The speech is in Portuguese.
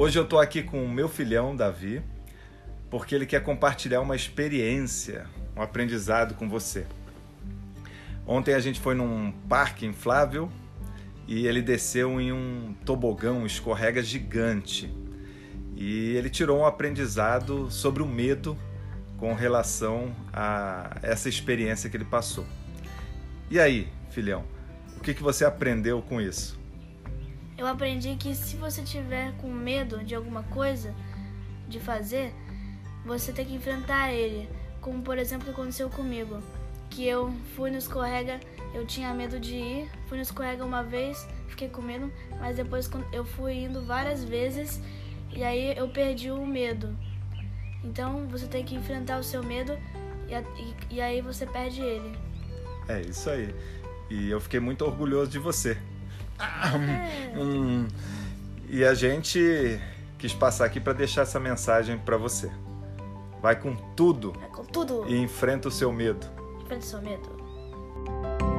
Hoje eu estou aqui com o meu filhão, Davi, porque ele quer compartilhar uma experiência, um aprendizado com você. Ontem a gente foi num parque inflável e ele desceu em um tobogão, escorrega gigante. E ele tirou um aprendizado sobre o medo com relação a essa experiência que ele passou. E aí, filhão, o que, que você aprendeu com isso? Eu aprendi que se você tiver com medo de alguma coisa de fazer, você tem que enfrentar ele. Como por exemplo que aconteceu comigo, que eu fui no escorrega, eu tinha medo de ir, fui no escorrega uma vez, fiquei com medo, mas depois eu fui indo várias vezes e aí eu perdi o medo. Então você tem que enfrentar o seu medo e, e, e aí você perde ele. É isso aí. E eu fiquei muito orgulhoso de você. É. Hum, e a gente quis passar aqui para deixar essa mensagem para você. Vai com tudo. Vai com tudo. E enfrenta o seu medo. Enfrenta o seu medo.